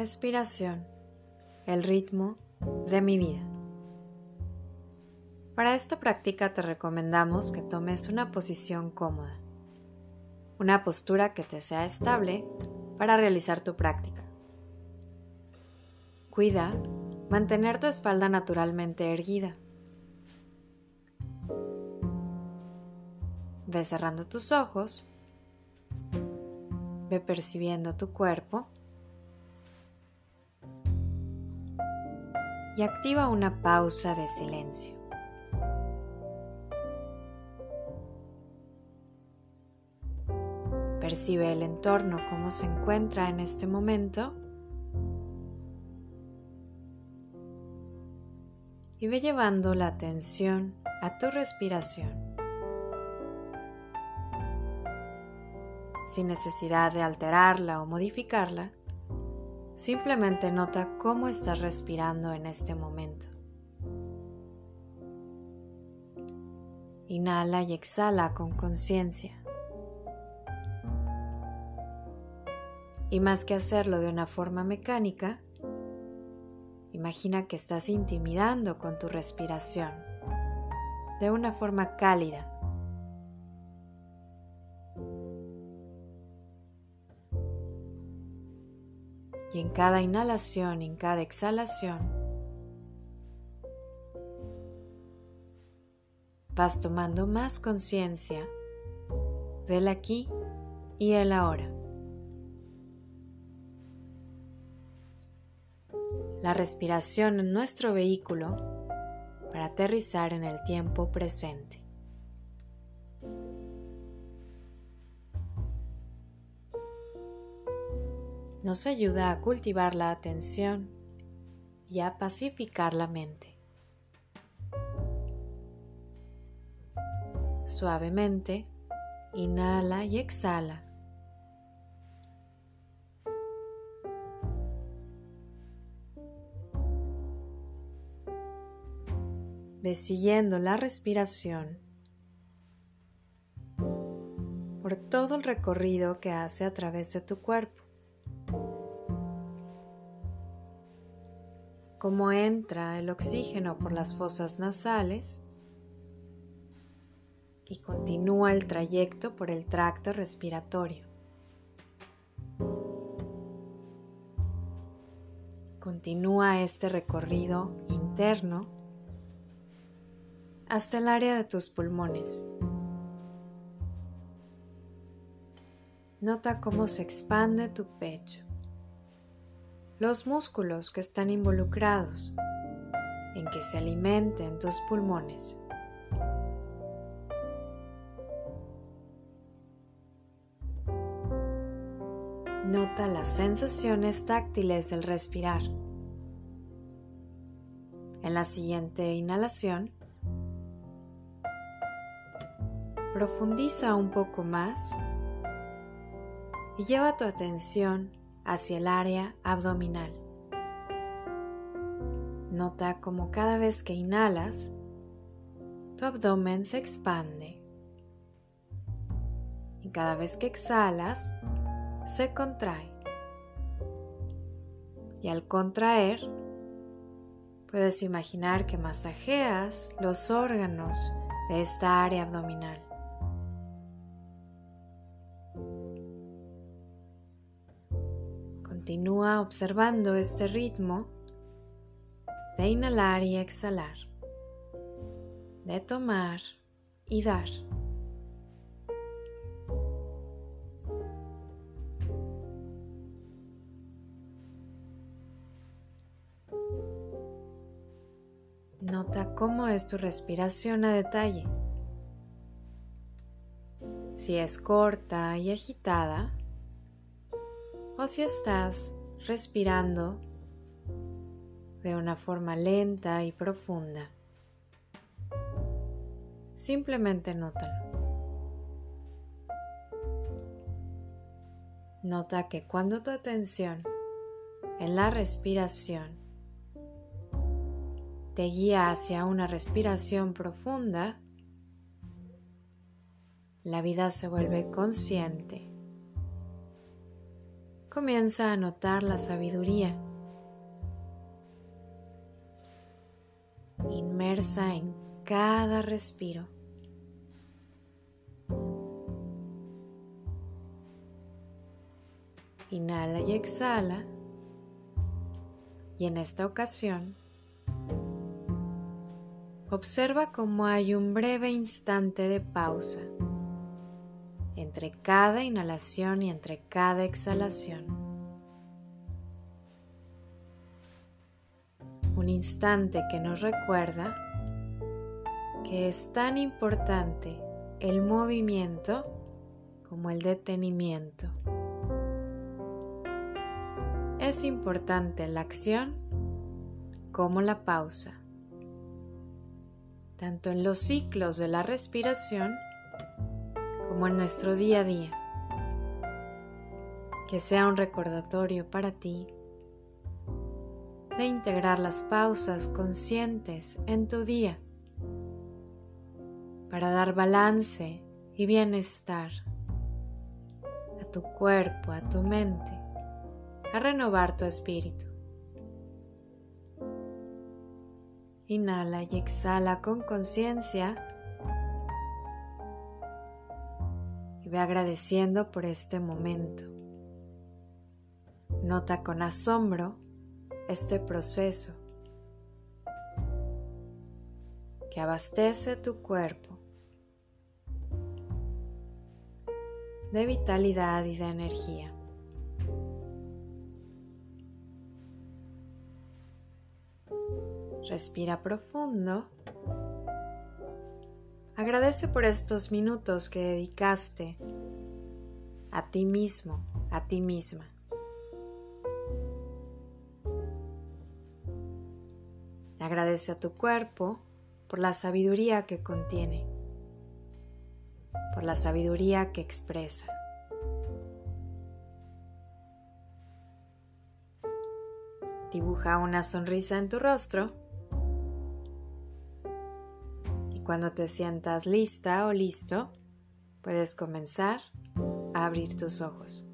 Respiración, el ritmo de mi vida. Para esta práctica te recomendamos que tomes una posición cómoda, una postura que te sea estable para realizar tu práctica. Cuida mantener tu espalda naturalmente erguida. Ve cerrando tus ojos, ve percibiendo tu cuerpo activa una pausa de silencio. Percibe el entorno, cómo se encuentra en este momento. Y ve llevando la atención a tu respiración. Sin necesidad de alterarla o modificarla, simplemente nota cómo estás respirando en este momento. Inhala y exhala con conciencia. Y más que hacerlo de una forma mecánica, imagina que estás intimidando con tu respiración de una forma cálida. Y en cada inhalación y en cada exhalación vas tomando más conciencia del aquí y el ahora. la respiración en nuestro vehículo para aterrizar en el tiempo presente. Nos ayuda a cultivar la atención y a pacificar la mente. Suavemente, inhala y exhala Ve siguiendo la respiración por todo el recorrido que hace a través de tu cuerpo. Cómo entra el oxígeno por las fosas nasales y continúa el trayecto por el tracto respiratorio. Continúa este recorrido interno hasta el área de tus pulmones. Nota cómo se expande tu pecho, los músculos que están involucrados en que se alimenten tus pulmones. Nota las sensaciones táctiles del respirar. En la siguiente inhalación, Profundiza un poco más y lleva tu atención hacia el área abdominal. Nota como cada vez que inhalas, tu abdomen se expande y cada vez que exhalas, se contrae. Y al contraer, puedes imaginar que masajeas los órganos de esta área abdominal. Continúa observando este ritmo de inhalar y exhalar, de tomar y dar. Nota cómo es tu respiración a detalle. Si es corta y agitada, o si estás respirando de una forma lenta y profunda. Simplemente nótalo. Nota que cuando tu atención en la respiración te guía hacia una respiración profunda, la vida se vuelve consciente comienza a notar la sabiduría inmersa en cada respiro. Inhala y exhala. Y en esta ocasión, observa cómo hay un breve instante de pausa entre cada inhalación y entre cada exhalación. Un instante que nos recuerda que es tan importante el movimiento como el detenimiento. Es importante la acción como la pausa, tanto en los ciclos de la respiración como en nuestro día a día. Que sea un recordatorio para ti de integrar las pausas conscientes en tu día para dar balance y bienestar a tu cuerpo, a tu mente, a renovar tu espíritu. Inhala y exhala con conciencia ve agradeciendo por este momento. Nota con asombro este proceso que abastece tu cuerpo de vitalidad y de energía. Respira profundo Agradece por estos minutos que dedicaste a ti mismo, a ti misma. Agradece a tu cuerpo por la sabiduría que contiene, por la sabiduría que expresa. Dibuja una sonrisa en tu rostro Cuando te sientas lista o listo, puedes comenzar a abrir tus ojos.